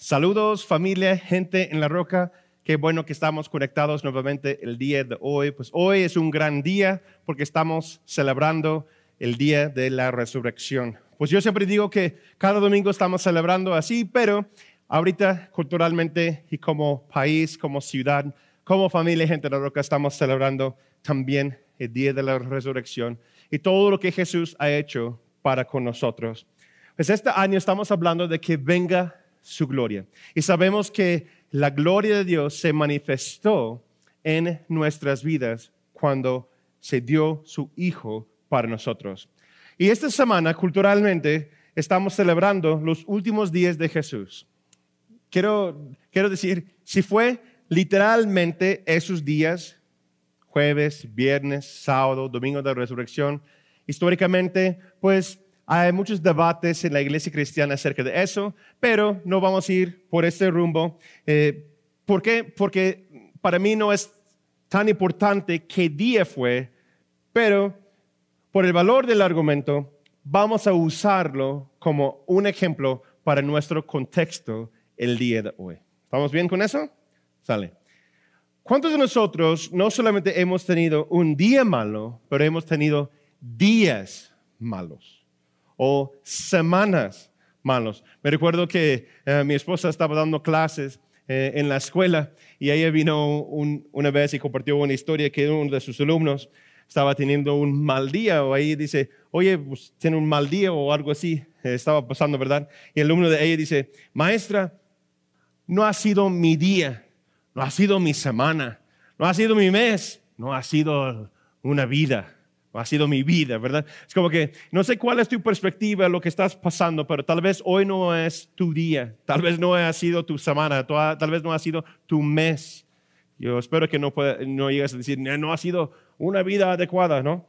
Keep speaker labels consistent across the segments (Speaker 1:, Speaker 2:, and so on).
Speaker 1: Saludos familia, gente en la roca. Qué bueno que estamos conectados nuevamente el día de hoy. Pues hoy es un gran día porque estamos celebrando el día de la resurrección. Pues yo siempre digo que cada domingo estamos celebrando así, pero ahorita culturalmente y como país, como ciudad, como familia, gente en la roca, estamos celebrando también el día de la resurrección y todo lo que Jesús ha hecho para con nosotros. Pues este año estamos hablando de que venga su gloria. Y sabemos que la gloria de Dios se manifestó en nuestras vidas cuando se dio su Hijo para nosotros. Y esta semana, culturalmente, estamos celebrando los últimos días de Jesús. Quiero, quiero decir, si fue literalmente esos días, jueves, viernes, sábado, domingo de resurrección, históricamente, pues hay muchos debates en la iglesia cristiana acerca de eso, pero no vamos a ir por ese rumbo. Eh, ¿Por qué? Porque para mí no es tan importante qué día fue, pero por el valor del argumento vamos a usarlo como un ejemplo para nuestro contexto el día de hoy. ¿Estamos bien con eso? Sale. ¿Cuántos de nosotros no solamente hemos tenido un día malo, pero hemos tenido días malos? O semanas malos. Me recuerdo que eh, mi esposa estaba dando clases eh, en la escuela y ella vino una vez y compartió una historia que uno de sus alumnos estaba teniendo un mal día o ahí dice, oye, pues, tiene un mal día o algo así, eh, estaba pasando, ¿verdad? Y el alumno de ella dice, maestra, no ha sido mi día, no ha sido mi semana, no ha sido mi mes, no ha sido una vida ha sido mi vida, ¿verdad? Es como que no sé cuál es tu perspectiva, lo que estás pasando, pero tal vez hoy no es tu día, tal vez no ha sido tu semana, tal vez no ha sido tu mes. Yo espero que no, no llegues a decir, no ha sido una vida adecuada, ¿no?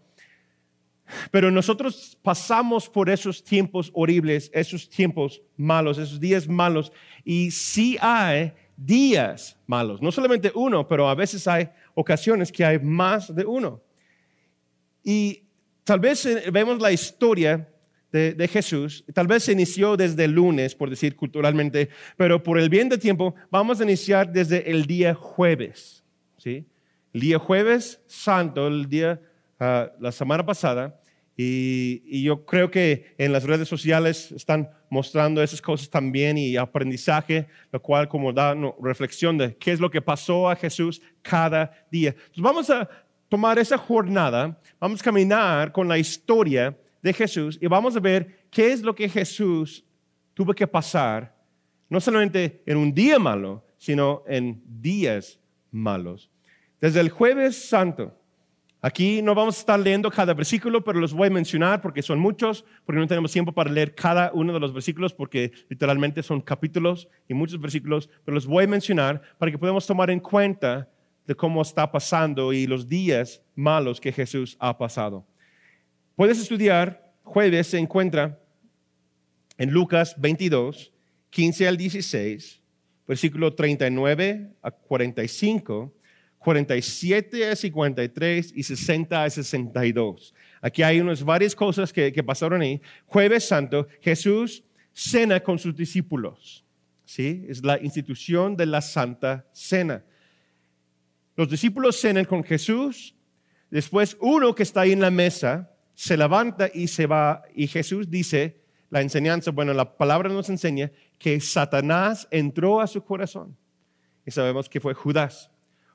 Speaker 1: Pero nosotros pasamos por esos tiempos horribles, esos tiempos malos, esos días malos, y sí hay días malos, no solamente uno, pero a veces hay ocasiones que hay más de uno. Y tal vez eh, vemos la historia de, Jesús, tal vez se inició desde el lunes, por decir culturalmente, pero por el bien de tiempo, vamos a iniciar desde el día jueves. ¿sí? El día jueves santo, el día, ah, la semana pasada, y, yo creo que en las redes sociales están mostrando esas cosas también y aprendizaje, lo cual como da reflexión de qué es lo que pasó a Jesús cada día. Entonces vamos a tomar esa jornada, vamos a caminar con la historia de Jesús y vamos a ver qué es lo que Jesús tuvo que pasar, no solamente en un día malo, sino en días malos. Desde el jueves santo, aquí no vamos a estar leyendo cada versículo, pero los voy a mencionar porque son muchos, porque no tenemos tiempo para leer cada uno de los versículos, porque literalmente son capítulos y muchos versículos, pero los voy a mencionar para que podamos tomar en cuenta de cómo está pasando y los días malos que Jesús ha pasado. Puedes estudiar, jueves se encuentra en Lucas 22, 15 al 16, versículo 39 a 45, 47 a 53 y 60 a 62. Aquí hay unas varias cosas que, que pasaron ahí. Jueves Santo, Jesús cena con sus discípulos. ¿sí? Es la institución de la Santa Cena. Los discípulos cenan con Jesús. Después uno que está ahí en la mesa se levanta y se va. Y Jesús dice, la enseñanza, bueno, la palabra nos enseña que Satanás entró a su corazón. Y sabemos que fue Judas.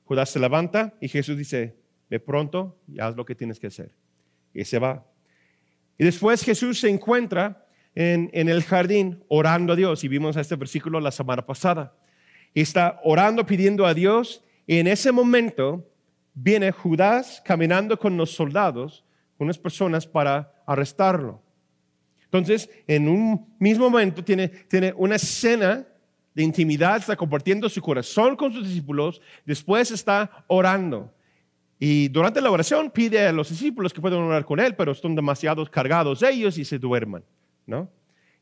Speaker 1: Judas se levanta y Jesús dice, ve pronto y haz lo que tienes que hacer. Y se va. Y después Jesús se encuentra en, en, el jardín orando a Dios. Y vimos este versículo la semana pasada. Y está orando, pidiendo a Dios y en ese momento viene Judas caminando con los soldados, unas personas para arrestarlo. Entonces, en un mismo momento tiene, tiene una escena de intimidad, está compartiendo su corazón con sus discípulos, después está orando. Y durante la oración pide a los discípulos que puedan orar con él, pero están demasiado cargados ellos y se duerman, ¿no?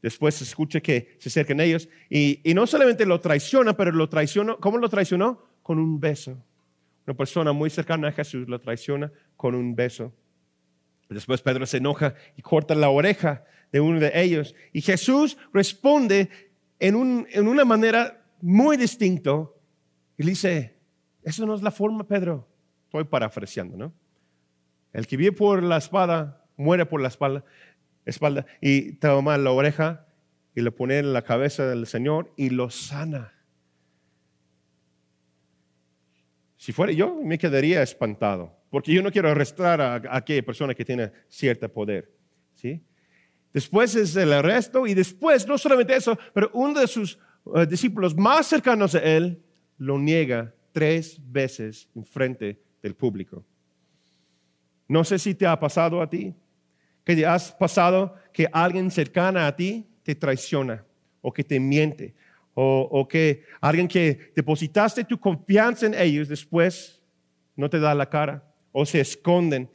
Speaker 1: Después se escucha que se acercan ellos y, y no solamente lo traiciona, pero lo traicionó, ¿cómo lo traicionó? Con un beso. Una persona muy cercana a Jesús lo traiciona con un beso. Después Pedro se enoja y corta la oreja de uno de ellos. Y Jesús responde en, en una manera muy distinta y le dice, eso no es la forma, Pedro. Estoy parafraseando, ¿no? El que vive por la espada, muere por la espalda, espalda y toma la oreja y le pone en la cabeza del Señor y lo sana. Si fuera yo, me quedaría espantado, porque yo no quiero arrestar a, aquella persona que tiene cierto poder. ¿sí? Después es el arresto y después, no solamente eso, pero uno de sus eh, discípulos más cercanos a él lo niega tres veces en frente del público. No sé si te ha pasado a ti, que te has pasado que alguien cercana a ti te traiciona o que te miente o, que alguien que depositaste tu confianza en ellos después no te da la cara o se esconden.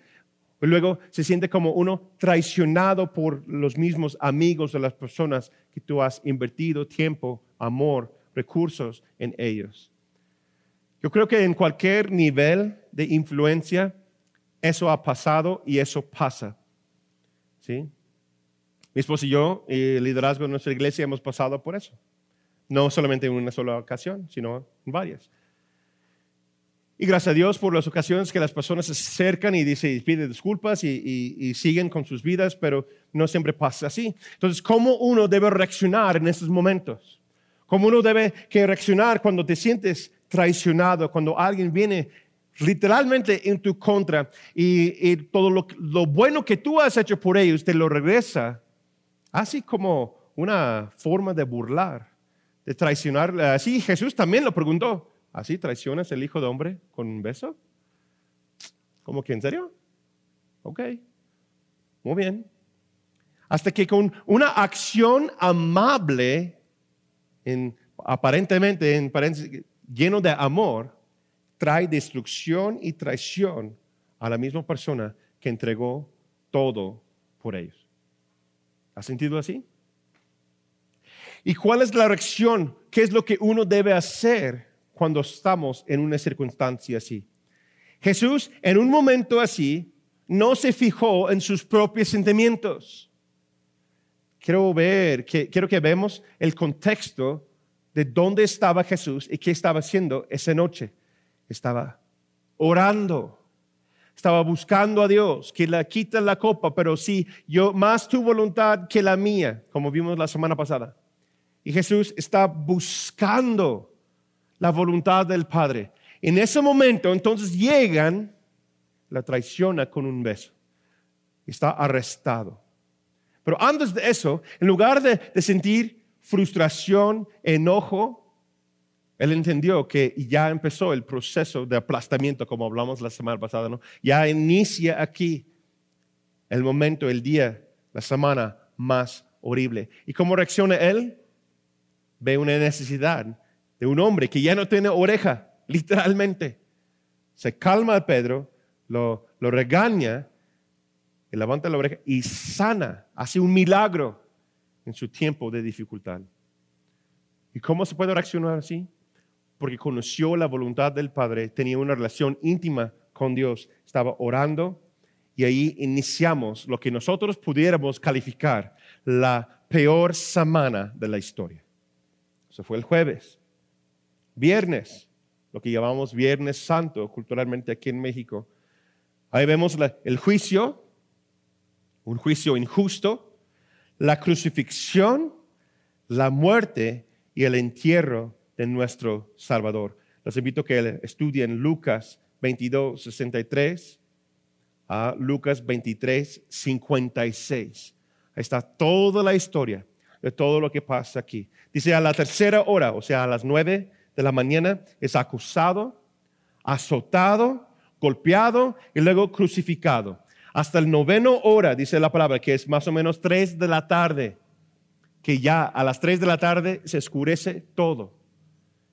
Speaker 1: Y luego se siente como uno traicionado por los mismos amigos de las personas que tú has invertido tiempo, amor, recursos en ellos. Yo creo que en cualquier nivel de influencia eso ha pasado y eso pasa. ¿Sí? Mi esposo y yo, y el liderazgo de nuestra iglesia, hemos pasado por eso. No solamente en una sola ocasión, sino en varias. Y gracias a Dios por las ocasiones que las personas se acercan y dicen, piden disculpas y, siguen con sus vidas, pero no siempre pasa así. Entonces, ¿cómo uno debe reaccionar en estos momentos? ¿Cómo uno debe reaccionar cuando te sientes traicionado, cuando alguien viene literalmente en tu contra y, todo lo, lo, bueno que tú has hecho por ellos te lo regresa, así como una forma de burlar, de traicionar. Así Jesús también lo preguntó, ¿así traicionas el Hijo de Hombre con un beso? ¿Cómo que en serio? Ok, muy bien. Hasta que con una acción amable, en, aparentemente, en, lleno de amor, trae destrucción y traición a la misma persona que entregó todo por ellos. ¿Ha sentido así? ¿Y cuál es la reacción? ¿Qué es lo que uno debe hacer cuando estamos en una circunstancia así? Jesús, en un momento así, no se fijó en sus propios sentimientos. Quiero ver, que, quiero que veamos el contexto de dónde estaba Jesús y qué estaba haciendo esa noche estaba orando, estaba buscando a Dios, que le quita la copa, pero sí, yo más tu voluntad que la mía, como vimos la semana pasada. Y Jesús está buscando la voluntad del Padre. En ese momento, entonces llegan, la traiciona con un beso. Está arrestado. Pero antes de eso, en lugar de, sentir frustración, enojo, él entendió que ya empezó el proceso de aplastamiento, como hablamos la semana pasada, ¿no? Ya inicia aquí el momento, el día, la semana más horrible. ¿Y cómo reacciona él? Ve una necesidad de un hombre que ya no tiene oreja, literalmente. Se calma a Pedro, lo, regaña, y levanta la oreja y sana, hace un milagro en su tiempo de dificultad. ¿Y cómo se puede reaccionar así? porque conoció la voluntad del Padre, tenía una relación íntima con Dios, estaba orando y ahí iniciamos lo que nosotros pudiéramos calificar la peor semana de la historia. Eso fue el jueves. Viernes, lo que llamamos Viernes Santo culturalmente aquí en México. Ahí vemos el juicio, un juicio injusto, la crucifixión, la muerte y el entierro de nuestro Salvador. Los invito a que estudien Lucas 22, 63 a Lucas 23, 56. Ahí está toda la historia de todo lo que pasa aquí. Dice, a la tercera hora, o sea, a las nueve de la mañana, es acusado, azotado, golpeado y luego crucificado. Hasta el noveno hora, dice la palabra, que es más o menos tres de la tarde, que ya a las tres de la tarde se oscurece todo.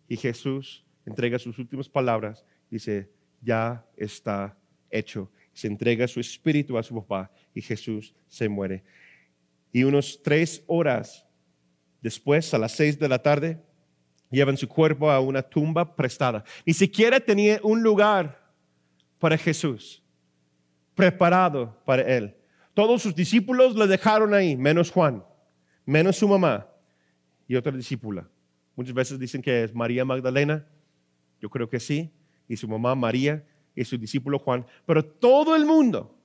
Speaker 1: Y Jesús entrega sus últimas palabras, dice, ya está hecho. Se entrega su espíritu a su papá y Jesús se muere. Y unos tres horas después, a las seis de la tarde, llevan su cuerpo a una tumba prestada. Ni siquiera tenía un lugar para Jesús, preparado para él. Todos sus discípulos le dejaron ahí, menos Juan, menos su mamá. y otra discípula. Muchas veces dicen que es María Magdalena, yo creo que sí, y su mamá María y su discípulo Juan, pero todo el mundo,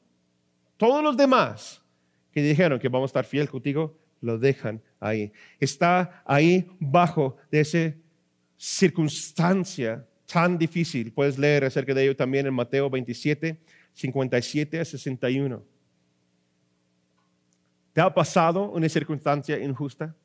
Speaker 1: todos los demás que dijeron que vamos a estar fiel contigo, lo dejan ahí. Está ahí bajo de esa circunstancia tan difícil. Puedes leer acerca de ello también en Mateo 27, 57 a 61. ¿Te ha pasado una circunstancia injusta?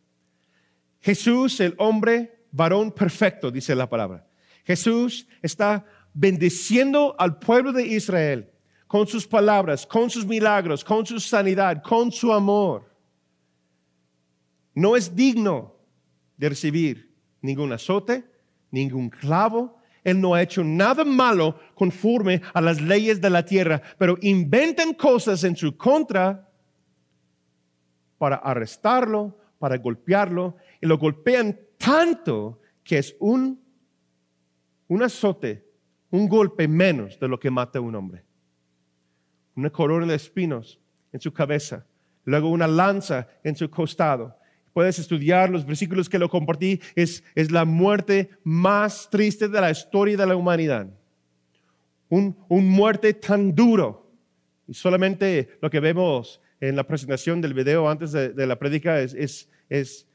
Speaker 1: Jesús, el hombre, varón perfecto, dice la palabra. Jesús está bendiciendo al pueblo de Israel con sus palabras, con sus milagros, con su sanidad, con su amor. No es digno de recibir ningún azote, ningún clavo. Él no ha hecho nada malo conforme a las leyes de la tierra, pero inventan cosas en su contra para arrestarlo, para golpearlo, y lo golpean tanto que es un, un azote, un golpe menos de lo que mata a un hombre. Una corona de espinos en su cabeza, luego una lanza en su costado. Puedes estudiar los versículos que lo compartí. Es, es la muerte más triste de la historia de la humanidad. Un, un muerte tan duro. Y solamente lo que vemos en la presentación del video antes de, la prédica es, es,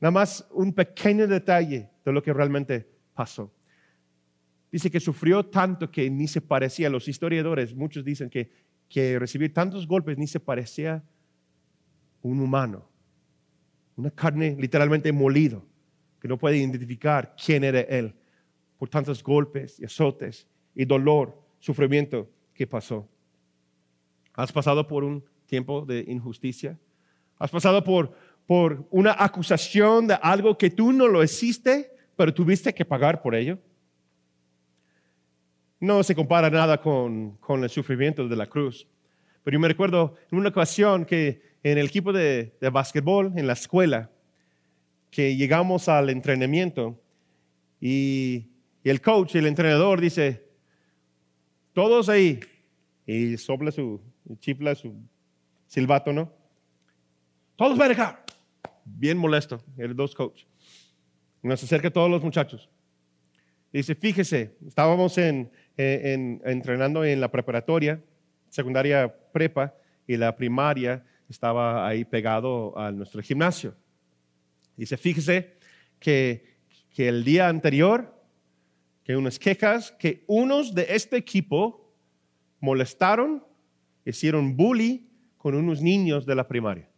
Speaker 1: nada más un pequeño detalle de lo que realmente pasó. Dice que sufrió tanto que ni se parecía, los historiadores, muchos dicen que, que recibir tantos golpes ni se parecía un humano. Una carne literalmente molido, que no puede identificar quién era él por tantos golpes y azotes y dolor, sufrimiento que pasó. ¿Has pasado por un tiempo de injusticia? ¿Has pasado por, por una acusación de algo que tú no lo hiciste, pero tuviste que pagar por ello? No se compara nada con, con el sufrimiento de la cruz. Pero yo me recuerdo en una ocasión que en el equipo de, de básquetbol, en la escuela, que llegamos al entrenamiento y, el coach, el entrenador dice, todos ahí, y sopla su, chifla su silbato, ¿no? Todos van acá. Bien molesto, el dos coach. Nos acerca a todos los muchachos. Dice, fíjese, estábamos en, en, entrenando en la preparatoria, secundaria prepa, y la primaria estaba ahí pegado a nuestro gimnasio. Dice, fíjese que, que el día anterior, que unas quejas, que unos de este equipo molestaron, hicieron bully con unos niños de la primaria.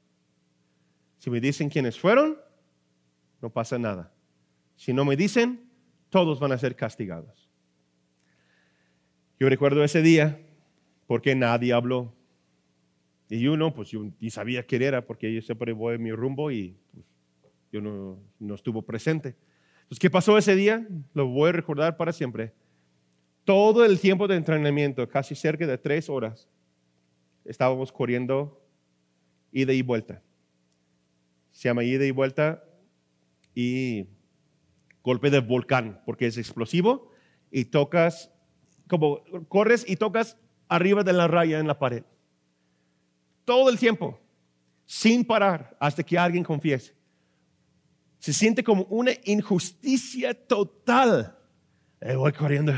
Speaker 1: Si me dicen quiénes fueron, no pasa nada. Si no me dicen, todos van a ser castigados. Yo recuerdo ese día porque nadie habló. Y uno, pues yo ni sabía quién era porque yo siempre voy en mi rumbo y pues, yo no, no estuvo presente. Entonces, ¿qué pasó ese día? Lo voy a recordar para siempre. Todo el tiempo de entrenamiento, casi cerca de tres horas, estábamos corriendo ida y vuelta. Se llama ida y vuelta y golpe de volcán, porque es explosivo y tocas, como corres y tocas arriba de la raya en la pared. Todo el tiempo, sin parar, hasta que alguien confiese. Se siente como una injusticia total. Eh, voy corriendo.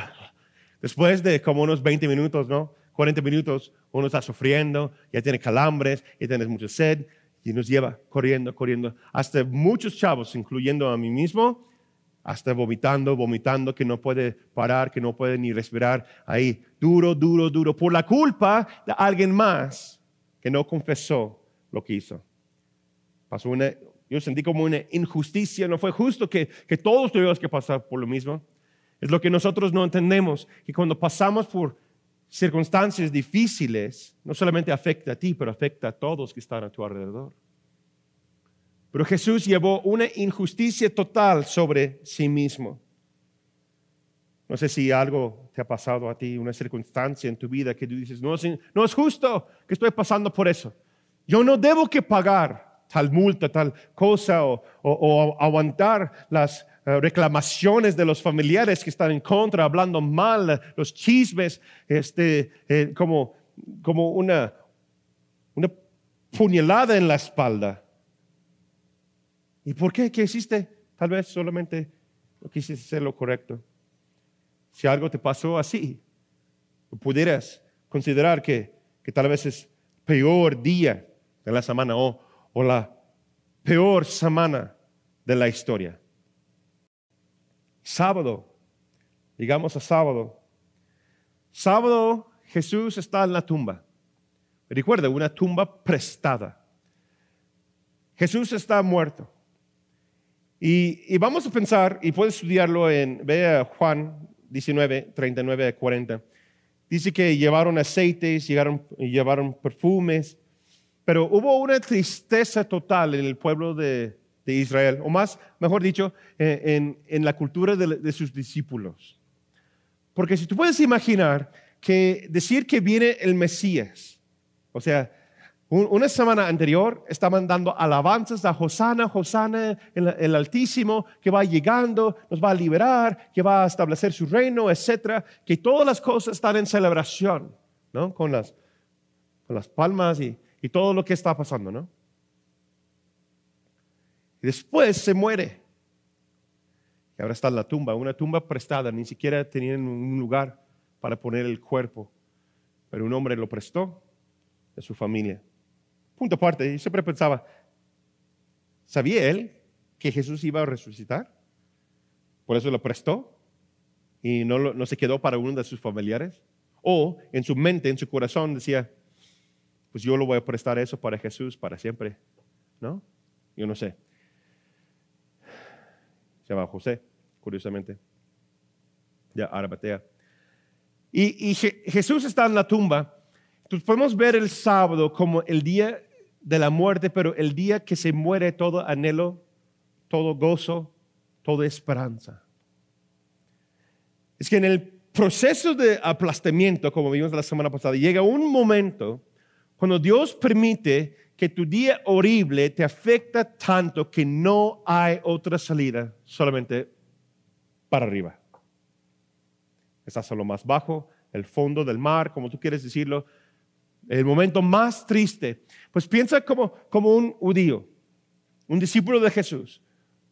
Speaker 1: Después de como unos 20 minutos, ¿no? 40 minutos, uno está sufriendo, ya tiene calambres, ya tienes mucha sed, y nos lleva corriendo, corriendo. Hasta muchos chavos, incluyendo a mí mismo, hasta vomitando, vomitando, que no puede parar, que no puede ni respirar ahí, duro, duro, duro, por la culpa de alguien más que no confesó lo que hizo. Pasó una, yo sentí como una injusticia, no fue justo que, que todos tuvimos que pasar por lo mismo. Es lo que nosotros no entendemos, que cuando pasamos por circunstancias difíciles, no solamente afecta a ti, pero afecta a todos que están a tu alrededor. Pero Jesús llevó una injusticia total sobre sí mismo. No sé si algo te ha pasado a ti, una circunstancia en tu vida que tú dices, no, es justo que estoy pasando por eso. Yo no debo que pagar tal multa, tal cosa, o aguantar las eh, reclamaciones de los familiares que están en contra, hablando mal, los chismes, este, eh, como, como una, una puñalada en la espalda. ¿Y por qué? ¿Qué hiciste? Tal vez solamente no quisiste hacer lo correcto. Si algo te pasó así, pudieras considerar que, que tal vez es peor día de la semana o, o la peor semana de la historia. Sábado, llegamos a sábado. Sábado Jesús está en la tumba. Recuerda, una tumba prestada. Jesús está muerto. Y, vamos a pensar, y puedes estudiarlo en, ve a Juan 19, 39 a 40. Dice que llevaron aceites, llevaron, llevaron perfumes, pero hubo una tristeza total en el pueblo de, Israel, o más, mejor dicho, en, la cultura de, de sus discípulos. Porque si tú puedes imaginar que decir que viene el Mesías, o sea, una semana anterior estaban dando alabanzas a Hosana, Hosana, el, Altísimo, que va llegando, nos va a liberar, que va a establecer su reino, etcétera, que todas las cosas están en celebración, ¿no? Con las, con las palmas y, y todo lo que está pasando, ¿no? Y después se muere. Y ahora está en la tumba, una tumba prestada, ni siquiera tenían un lugar para poner el cuerpo, pero un hombre lo prestó de su familia. Punto aparte, yo siempre pensaba, ¿sabía él que Jesús iba a resucitar? Por eso lo prestó y no, no se quedó para uno de sus familiares. O en su mente, en su corazón decía, pues yo lo voy a prestar eso para Jesús para siempre. ¿No? Yo no sé. Se llama José, curiosamente. Ya, Arabatea. Y, y Jesús está en la tumba. Entonces podemos ver el sábado como el día de la muerte, pero el día que se muere todo anhelo, todo gozo, toda esperanza. Es que en el proceso de aplastamiento, como vimos la semana pasada, llega un momento cuando Dios permite que tu día horrible te afecta tanto que no hay otra salida, solamente para arriba. Estás a lo más bajo, el fondo del mar, como tú quieres decirlo, el momento más triste. Pues piensa como, como un judío, un discípulo de Jesús.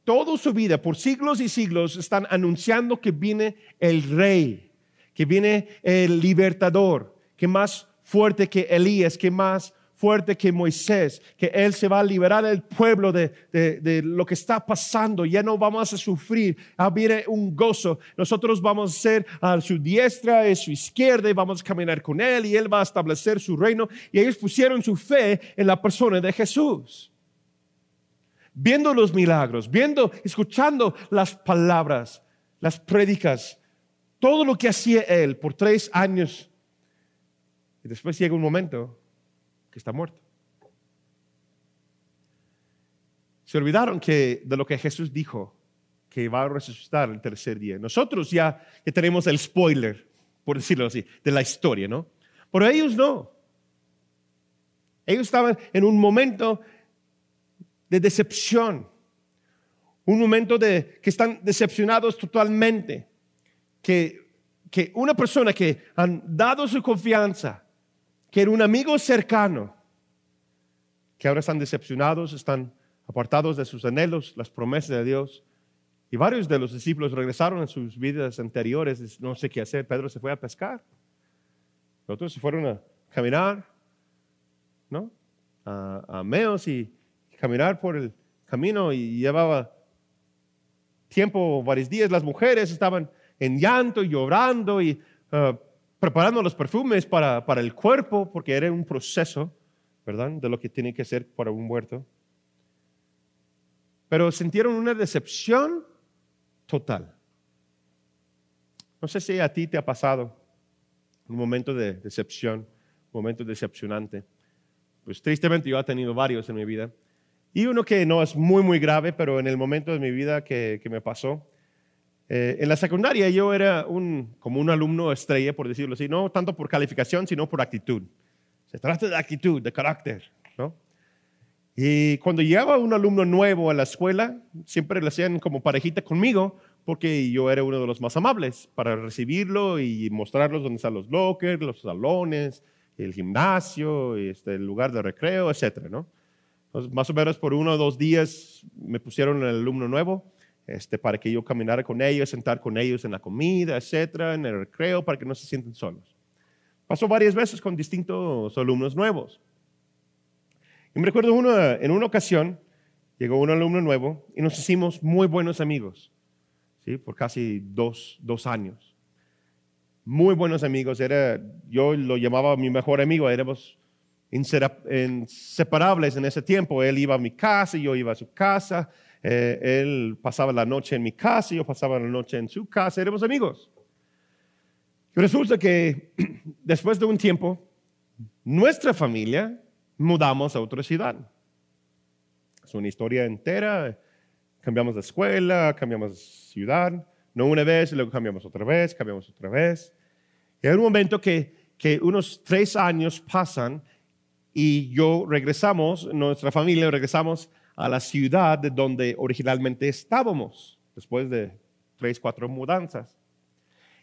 Speaker 1: Toda su vida, por siglos y siglos, están anunciando que viene el rey, que viene el libertador, que más fuerte que Elías, que más fuerte que Moisés, que Él se va a liberar al pueblo de, de, lo que está pasando, ya no vamos a sufrir, ah, viene un gozo, nosotros vamos a ser a su diestra, a su izquierda y vamos a caminar con Él y Él va a establecer su reino y ellos pusieron su fe en la persona de Jesús. Viendo los milagros, viendo, escuchando las palabras, las prédicas, todo lo que hacía Él por tres años. Y después llega un momento que está muerto. Se olvidaron que de lo que Jesús dijo, que va a resucitar el tercer día. Nosotros ya, ya tenemos el spoiler, por decirlo así, de la historia, ¿no? Pero ellos no. Ellos estaban en un momento de decepción, un momento de que están decepcionados totalmente, que, que una persona que han dado su confianza, que era un amigo cercano, que ahora están decepcionados, están apartados de sus anhelos, las promesas de Dios. Y varios de los discípulos regresaron a sus vidas anteriores, no sé qué hacer. Pedro se fue a pescar. Otros se fueron a caminar, ¿no? A, a Meos y caminar por el camino y llevaba tiempo, varios días. Las mujeres estaban en llanto llorando y uh, preparando los perfumes para, para el cuerpo, porque era un proceso, ¿verdad? De lo que tiene que ser para un muerto. Pero sintieron una decepción total. No sé si a ti te ha pasado un momento de decepción, un momento decepcionante. Pues tristemente yo he tenido varios en mi vida. Y uno que no es muy, muy grave, pero en el momento de mi vida que, que me pasó, eh, en la secundaria yo era un, como un alumno estrella, por decirlo así, no tanto por calificación, sino por actitud. Se trata de actitud, de carácter, ¿no? Y cuando llegaba un alumno nuevo a la escuela, siempre le hacían como parejita conmigo, porque yo era uno de los más amables para recibirlo y mostrarlos dónde están los lockers, los salones, el gimnasio, este, el lugar de recreo, etc. ¿no? Más o menos por uno o dos días me pusieron el alumno nuevo este, para que yo caminara con ellos, sentar con ellos en la comida, etcétera, en el recreo, para que no se sienten solos. Pasó varias veces con distintos alumnos nuevos. Y me recuerdo una, en una ocasión, llegó un alumno nuevo y nos hicimos muy buenos amigos, ¿sí? por casi dos, dos años. Muy buenos amigos, era, yo lo llamaba mi mejor amigo, éramos inseparables en ese tiempo. Él iba a mi casa, yo iba a su casa, eh, él pasaba la noche en mi casa, yo pasaba la noche en su casa, éramos amigos. Y resulta que después de un tiempo, nuestra familia mudamos a otra ciudad. Es una historia entera. Cambiamos de escuela, cambiamos de ciudad, no una vez, y luego cambiamos otra vez, cambiamos otra vez. Y hay un momento que unos tres años pasan y yo regresamos, nuestra familia regresamos a la ciudad de donde originalmente estábamos, después de tres, cuatro mudanzas.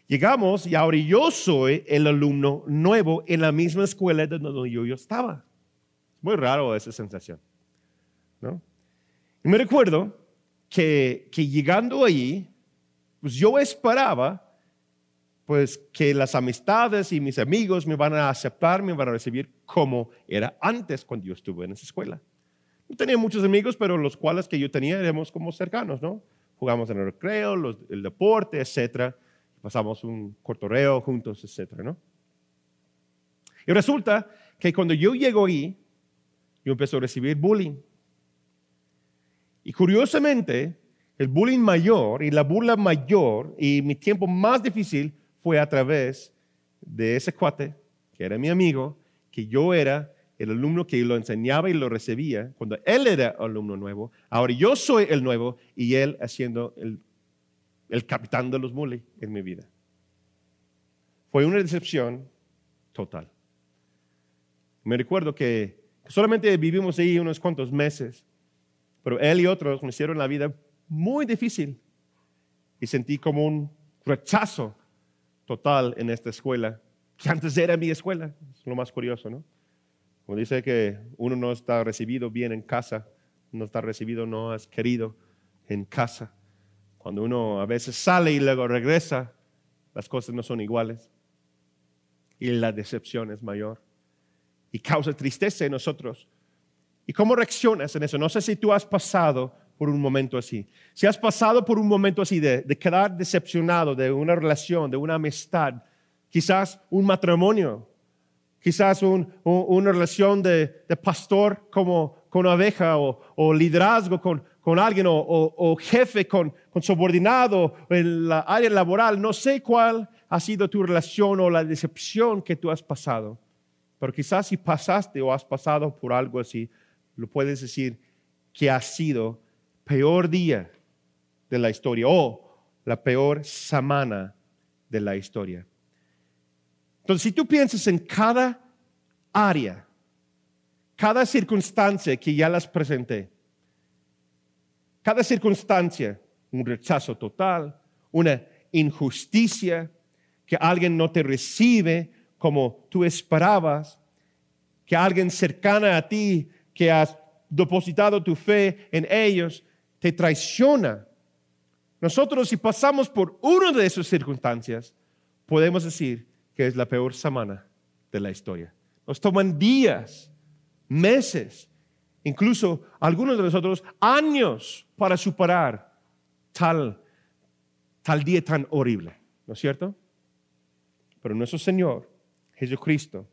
Speaker 1: Llegamos y ahora yo soy el alumno nuevo en la misma escuela de donde yo, yo estaba. Muy raro esa sensación. ¿no? Y me recuerdo que, que llegando allí, pues yo esperaba pues que las amistades y mis amigos me van a aceptar, me van a recibir como era antes cuando yo estuve en esa escuela. Tenía muchos amigos, pero los cuales que yo tenía éramos como cercanos, ¿no? Jugamos en el recreo, el deporte, etcétera. Pasamos un cortoreo juntos, etcétera, ¿no? Y resulta que cuando yo llego ahí, yo empecé a recibir bullying. Y curiosamente, el bullying mayor y la burla mayor y mi tiempo más difícil fue a través de ese cuate, que era mi amigo, que yo era el alumno que lo enseñaba y lo recibía, cuando él era alumno nuevo, ahora yo soy el nuevo y él haciendo el, el capitán de los bullies en mi vida. Fue una decepción total. Me recuerdo que solamente vivimos ahí unos cuantos meses, pero él y otros me hicieron la vida muy difícil y sentí como un rechazo total en esta escuela, que antes era mi escuela. Es lo más curioso, ¿no? Como dice que uno no está recibido bien en casa, no está recibido, no es querido en casa. Cuando uno a veces sale y luego regresa, las cosas no son iguales. Y la decepción es mayor. Y causa tristeza en nosotros. ¿Y cómo reaccionas en eso? No sé si tú has pasado por un momento así. Si has pasado por un momento así de, quedar decepcionado de una relación, de una amistad, quizás un matrimonio, quizás una relación de, pastor como con abeja o, liderazgo con, con alguien o, jefe con, con, subordinado en la área laboral. No sé cuál ha sido tu relación o la decepción que tú has pasado, pero quizás si pasaste o has pasado por algo así, lo puedes decir que ha sido peor día de la historia o la peor semana de la historia. Entonces, si tú piensas en cada área, cada circunstancia que ya las presenté, cada circunstancia, un rechazo total, una injusticia, que alguien no te recibe como tú esperabas, que alguien cercana a ti que has depositado tu fe en ellos te traiciona. Nosotros si pasamos por una de esas circunstancias, podemos decir que es la peor semana de la historia. Nos toman días, meses, incluso algunos de nosotros años para superar tal, tal día tan horrible, ¿no es cierto? Pero nuestro Señor, Jesucristo,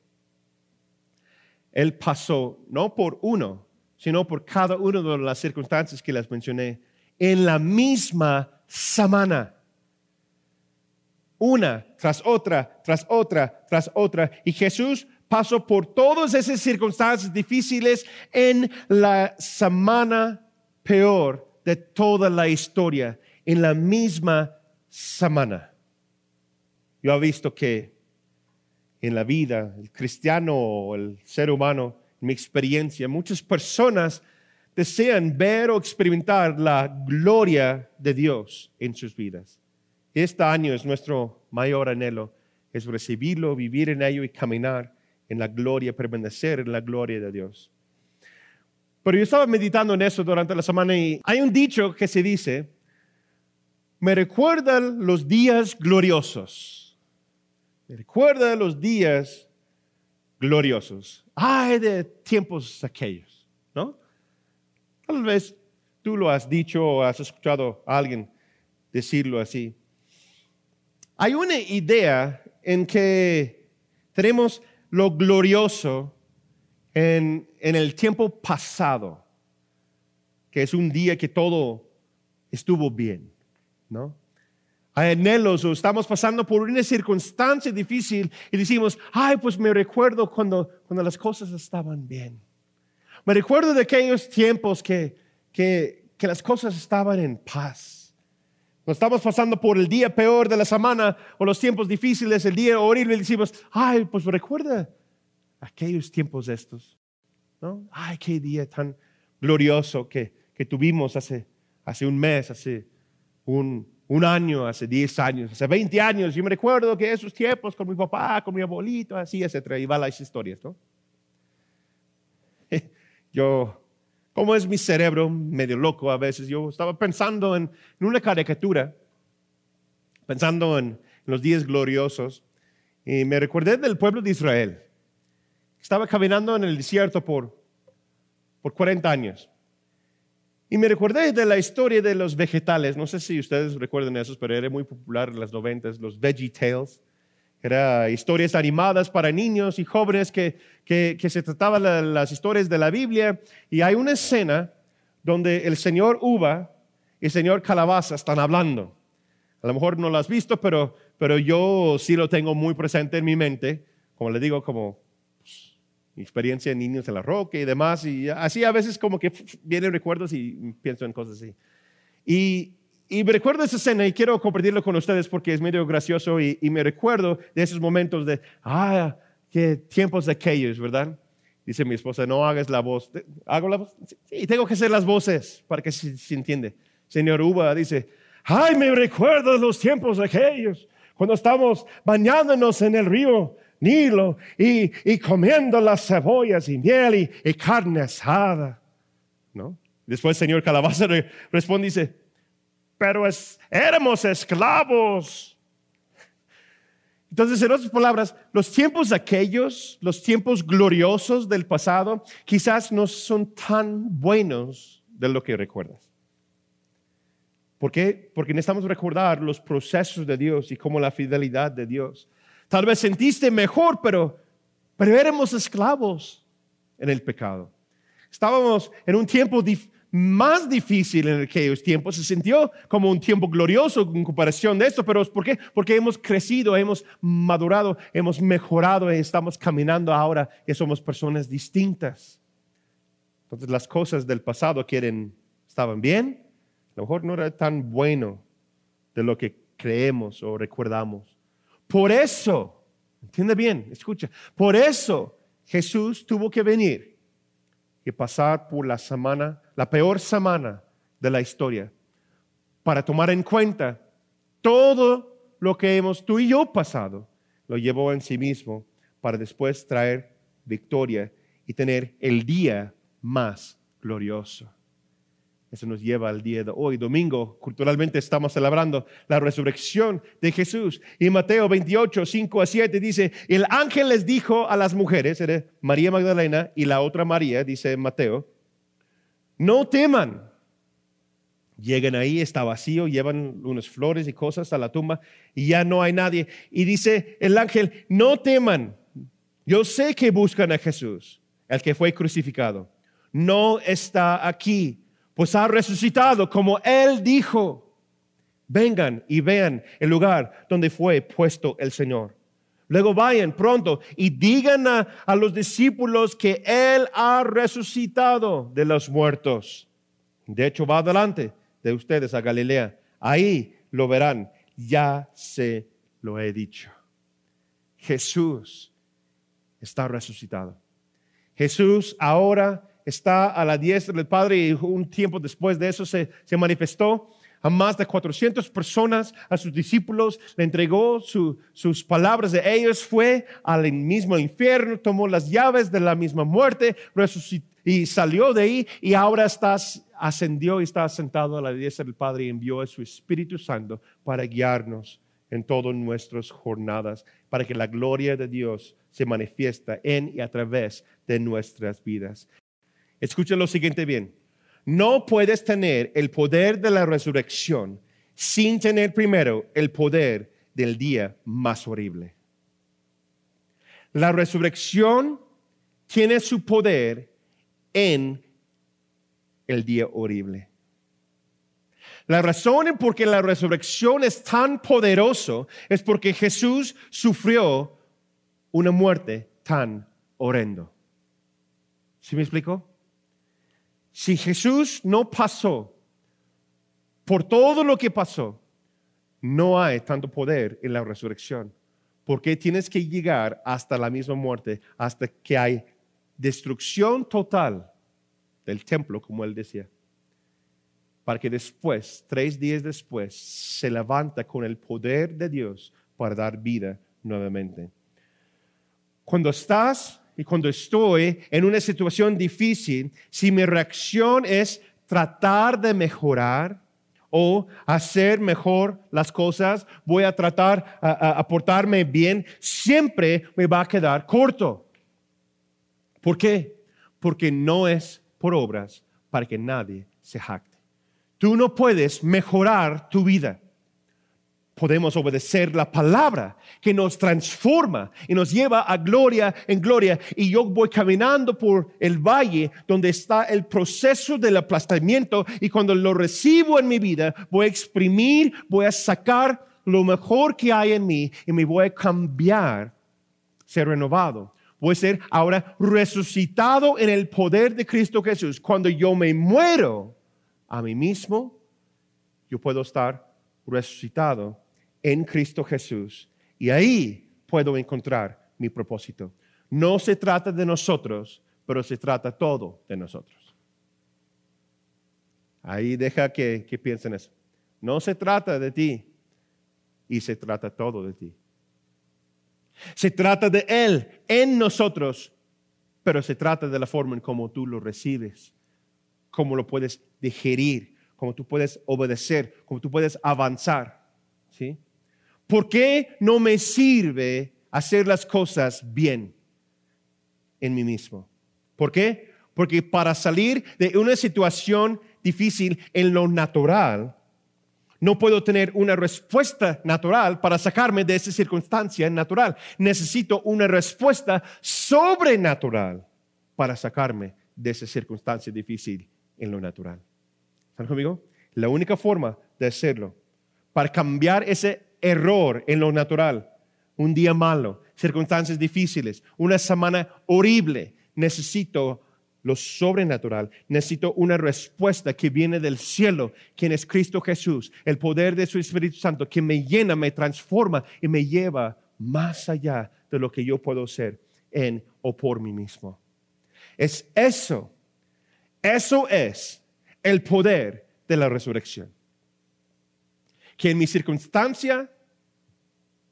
Speaker 1: Él pasó no por uno, sino por cada una de las circunstancias que les mencioné, en la misma semana. Una tras otra, tras otra, tras otra. Y Jesús pasó por todas esas circunstancias difíciles en la semana peor de toda la historia, en la misma semana. Yo he visto que en la vida, el cristiano o el ser humano, mi experiencia, muchas personas desean ver o experimentar la gloria de Dios en sus vidas. Este año es nuestro mayor anhelo, es recibirlo, vivir en ello y caminar en la gloria, permanecer en la gloria de Dios. Pero yo estaba meditando en eso durante la semana y hay un dicho que se dice, me recuerdan los días gloriosos. Me recuerda los días gloriosos. Ay, de tiempos aquellos, ¿no? Tal vez tú lo has dicho o has escuchado a alguien decirlo así. Hay una idea en que tenemos lo glorioso en, el tiempo pasado, que es un día que todo estuvo bien, ¿no? Hay anhelos o estamos pasando por una circunstancia difícil y decimos, ay, pues me recuerdo cuando, cuando las cosas estaban bien. Me recuerdo de aquellos tiempos que, que, que las cosas estaban en paz. Cuando estamos pasando por el día peor de la semana o los tiempos difíciles, el día horrible, y decimos, ay, pues recuerda aquellos tiempos estos. ¿no? Ay, qué día tan glorioso que, que tuvimos hace, hace un mes, hace un, un año, hace 10 años, hace 20 años. Yo me recuerdo que esos tiempos con mi papá, con mi abuelito, así, etcétera. Y va las historias, ¿no? Yo, como es mi cerebro, medio loco a veces, yo estaba pensando en, una caricatura, pensando en, en los días gloriosos, y me recordé del pueblo de Israel. Estaba caminando en el desierto por, por 40 años. Y me recordé de la historia de los vegetales. No sé si ustedes recuerdan esos, pero era muy popular en las 90, los Veggie Tales. Era historias animadas para niños y jóvenes que, que, se trataban las historias de la Biblia. Y hay una escena donde el señor uva y el señor calabaza están hablando. A lo mejor no lo has visto, pero, pero yo sí lo tengo muy presente en mi mente. Como le digo, como mi experiencia de niños en la roca y demás, y así a veces como que vienen recuerdos y pienso en cosas así. Y, y me recuerdo esa escena y quiero compartirlo con ustedes porque es medio gracioso y, me recuerdo de esos momentos de, ah, qué tiempos de aquellos, ¿verdad? Dice mi esposa, no hagas la voz. ¿Hago la voz? Sí, tengo que hacer las voces para que se, se entiende. Señor Uva dice, ay, me recuerdo los tiempos de aquellos, cuando estamos bañándonos en el río Nilo y, comiendo las cebollas y miel y, carne asada. ¿No? Después señor Calabaza responde y dice, pero éramos esclavos. Entonces, en otras palabras, los tiempos aquellos, los tiempos gloriosos del pasado, quizás no son tan buenos de lo que recuerdas. ¿Por qué? Porque necesitamos recordar los procesos de Dios y cómo la fidelidad de Dios Tal vez sentiste mejor, pero, pero éramos esclavos en el pecado. Estábamos en un tiempo más difícil en aquellos tiempos. Se sintió como un tiempo glorioso en comparación de esto, pero ¿por qué? Porque hemos crecido, hemos madurado, hemos mejorado y estamos caminando ahora que somos personas distintas. Entonces las cosas del pasado quieren, estaban bien, a lo mejor no era tan bueno de lo que creemos o recordamos. Por eso, entiende bien, escucha, por eso Jesús tuvo que venir y pasar por la semana, la peor semana de la historia, para tomar en cuenta todo lo que hemos tú y yo pasado, lo llevó en sí mismo para después traer victoria y tener el día más glorioso. Eso nos lleva al día de hoy, domingo. Culturalmente estamos celebrando la resurrección de Jesús. Y Mateo 28, 5 a 7 dice, el ángel les dijo a las mujeres, era María Magdalena y la otra María, dice Mateo, no teman. Llegan ahí, está vacío, llevan unas flores y cosas a la tumba y ya no hay nadie. Y dice el ángel, no teman. Yo sé que buscan a Jesús, el que fue crucificado. No está aquí pues ha resucitado como Él dijo. Vengan y vean el lugar donde fue puesto el Señor. Luego vayan pronto y digan a, los discípulos que Él ha resucitado de los muertos. De hecho, va adelante de ustedes a Galilea. Ahí lo verán. Ya se lo he dicho. Jesús está resucitado. Jesús ahora está a la diestra del Padre y un tiempo después de eso se, manifestó a más de 400 personas, a sus discípulos, le entregó sus palabras de ellos, fue al mismo infierno, tomó las llaves de la misma muerte, Y salió de ahí y ahora estás, ascendió y está sentado a la diestra del Padre y envió a su Espíritu Santo para guiarnos en todas nuestras jornadas, para que la gloria de Dios se manifiesta en y a través de nuestras vidas. Escuchen lo siguiente bien. No puedes tener el poder de la resurrección sin tener primero el poder del día más horrible. La resurrección tiene su poder en el día horrible. La razón por qué la resurrección es tan poderoso es porque Jesús sufrió una muerte tan horrendo. ¿Sí me explico? Si Jesús no pasó por todo lo que pasó, no hay tanto poder en la resurrección. Porque tienes que llegar hasta la misma muerte, hasta que hay destrucción total del templo, como él decía, para que después, tres días después, se levanta con el poder de Dios para dar vida nuevamente. Cuando estás y cuando estoy en una situación difícil, si mi reacción es tratar de mejorar o hacer mejor las cosas, voy a tratar a, portarme bien, siempre me va a quedar corto. ¿Por qué? Porque no es por obras para que nadie se jacte. Tú no puedes mejorar tu vida podemos obedecer la palabra que nos transforma y nos lleva a gloria en gloria. Y yo voy caminando por el valle donde está el proceso del aplastamiento y cuando lo recibo en mi vida, voy a exprimir, voy a sacar lo mejor que hay en mí y me voy a cambiar, ser renovado. Voy a ser ahora resucitado en el poder de Cristo Jesús. Cuando yo me muero a mí mismo, yo puedo estar resucitado en Cristo Jesús. Y ahí puedo encontrar mi propósito. No se trata de nosotros, pero se trata todo de nosotros. Ahí deja que, que piensen eso. No se trata de ti y se trata todo de ti. Se trata de Él en nosotros, pero se trata de la forma en cómo tú lo recibes, cómo lo puedes digerir, cómo tú puedes obedecer, cómo tú puedes avanzar. ¿sí? ¿Por qué no me sirve hacer las cosas bien en mí mismo? ¿Por qué? Porque para salir de una situación difícil en lo natural, no puedo tener una respuesta natural para sacarme de esa circunstancia natural. Necesito una respuesta sobrenatural para sacarme de esa circunstancia difícil en lo natural. ¿Están conmigo? La única forma de hacerlo, para cambiar ese error en lo natural, un día malo, circunstancias difíciles, una semana horrible, necesito lo sobrenatural. Necesito una respuesta que viene del cielo, quien es Cristo Jesús, el poder de su Espíritu Santo, que me llena, me transforma y me lleva más allá de lo que yo puedo ser en o por mí mismo. Es eso, eso es el poder de la resurrección. Que en mi circunstancia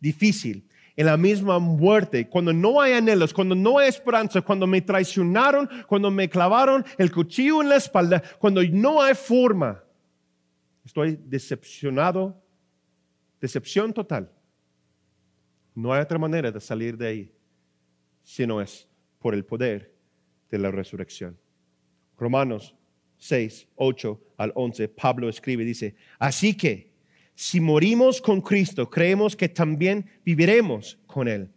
Speaker 1: difícil, en la misma muerte, cuando no hay anhelos, cuando no hay esperanza, cuando me traicionaron, cuando me clavaron el cuchillo en la espalda, cuando no hay forma, estoy decepcionado, decepción total. No hay otra manera de salir de ahí, si no es por el poder de la resurrección. Romanos 6, 8 al 11, Pablo escribe, dice, así que, si morimos con Cristo, creemos que también viviremos con Él.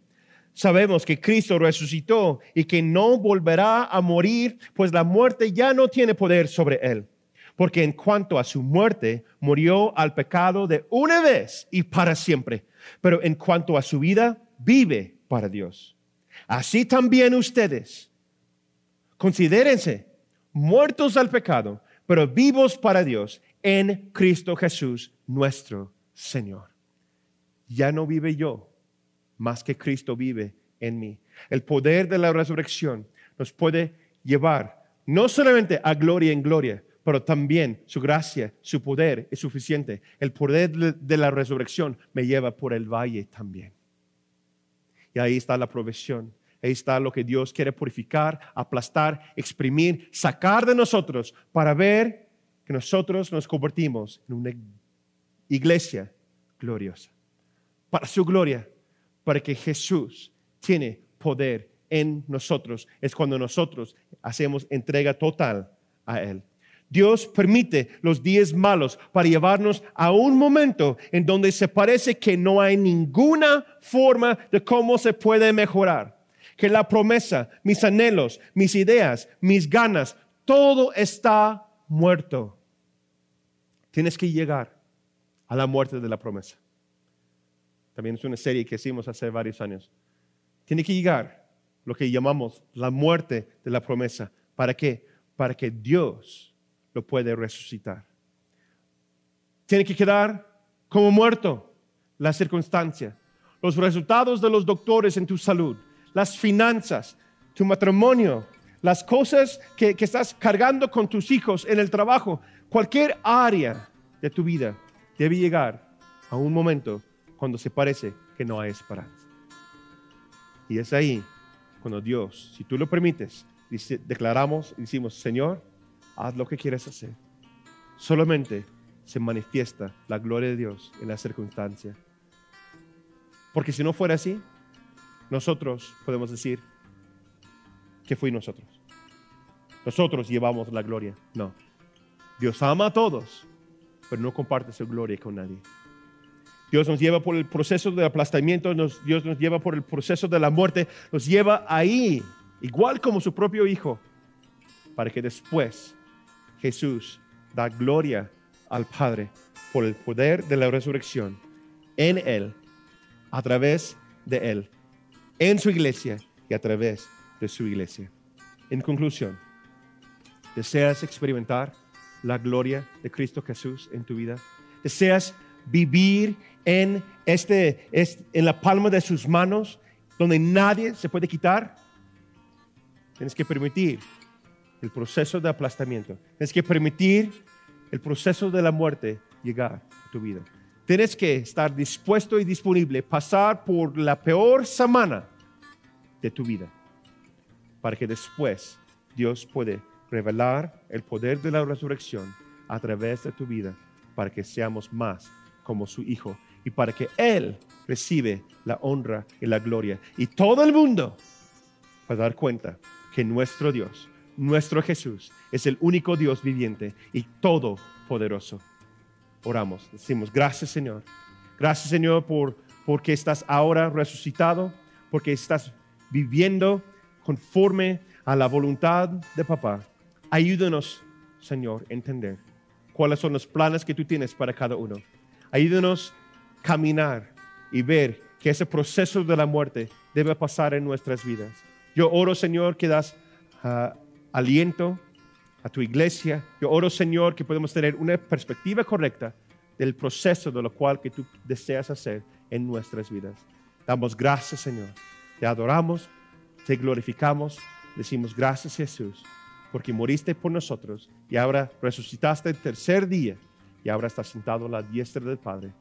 Speaker 1: Sabemos que Cristo resucitó y que no volverá a morir, pues la muerte ya no tiene poder sobre Él. Porque en cuanto a su muerte, murió al pecado de una vez y para siempre. Pero en cuanto a su vida, vive para Dios. Así también ustedes, considérense muertos al pecado, pero vivos para Dios en Cristo Jesús nuestro Señor. Ya no vive yo, más que Cristo vive en mí. El poder de la resurrección nos puede llevar no solamente a gloria en gloria, pero también su gracia, su poder es suficiente. El poder de la resurrección me lleva por el valle también. Y ahí está la provisión. Ahí está lo que Dios quiere purificar, aplastar, exprimir, sacar de nosotros para ver que nosotros nos convertimos en una iglesia gloriosa. Para su gloria, para que Jesús tiene poder en nosotros. Es cuando nosotros hacemos entrega total a Él. Dios permite los días malos para llevarnos a un momento en donde se parece que no hay ninguna forma de cómo se puede mejorar. Que la promesa, mis anhelos, mis ideas, mis ganas, todo está muerto. Tienes que llegar a la muerte de la promesa. También es una serie que hicimos hace varios años. Tiene que llegar lo que llamamos la muerte de la promesa. ¿Para qué? Para que Dios lo puede resucitar. Tiene que quedar como muerto la circunstancia, los resultados de los doctores en tu salud, las finanzas, tu matrimonio, las cosas que, estás cargando con tus hijos en el trabajo, cualquier área de tu vida debe llegar a un momento cuando se parece que no hay esperanza. Y es ahí cuando Dios, si tú lo permites, declaramos y decimos, Señor, haz lo que quieres hacer. Solamente se manifiesta la gloria de Dios en la circunstancia. Porque si no fuera así, nosotros podemos decir que fui nosotros. Nosotros llevamos la gloria. No. Dios ama a todos, pero no comparte su gloria con nadie. Dios nos lleva por el proceso de aplastamiento, Dios nos lleva por el proceso de la muerte, nos lleva ahí, igual como su propio Hijo, para que después Jesús da gloria al Padre por el poder de la resurrección en Él, a través de Él, en su iglesia y a través de su iglesia. En conclusión, ¿deseas experimentar la gloria de Cristo Jesús en tu vida? ¿Deseas vivir en, este, en la palma de sus manos, donde nadie se puede quitar? Tienes que permitir el proceso de aplastamiento. Tienes que permitir el proceso de la muerte llegar a tu vida. Tienes que estar dispuesto y disponible, pasar por la peor semana de tu vida, para que después Dios puede revelar el poder de la resurrección a través de tu vida, para que seamos más como su Hijo y para que Él recibe la honra y la gloria. Y todo el mundo va a dar cuenta que nuestro Dios nuestro Jesús es el único Dios viviente y todopoderoso. Oramos, decimos, gracias Señor. Gracias Señor por porque estás ahora resucitado, porque estás viviendo conforme a la voluntad de papá. Ayúdanos, Señor, a entender cuáles son los planes que tú tienes para cada uno. Ayúdanos a caminar y ver que ese proceso de la muerte debe pasar en nuestras vidas. Yo oro, Señor, que das uh, aliento a tu iglesia. Yo oro, Señor, que podemos tener una perspectiva correcta del proceso de lo cual que tú deseas hacer en nuestras vidas. Damos gracias, Señor. Te adoramos, te glorificamos. Decimos gracias, Jesús, porque moriste por nosotros y ahora resucitaste el tercer día y ahora estás sentado a la diestra del Padre.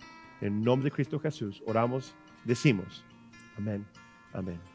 Speaker 1: En nombre de Cristo Jesús, oramos, decimos, amén, amén.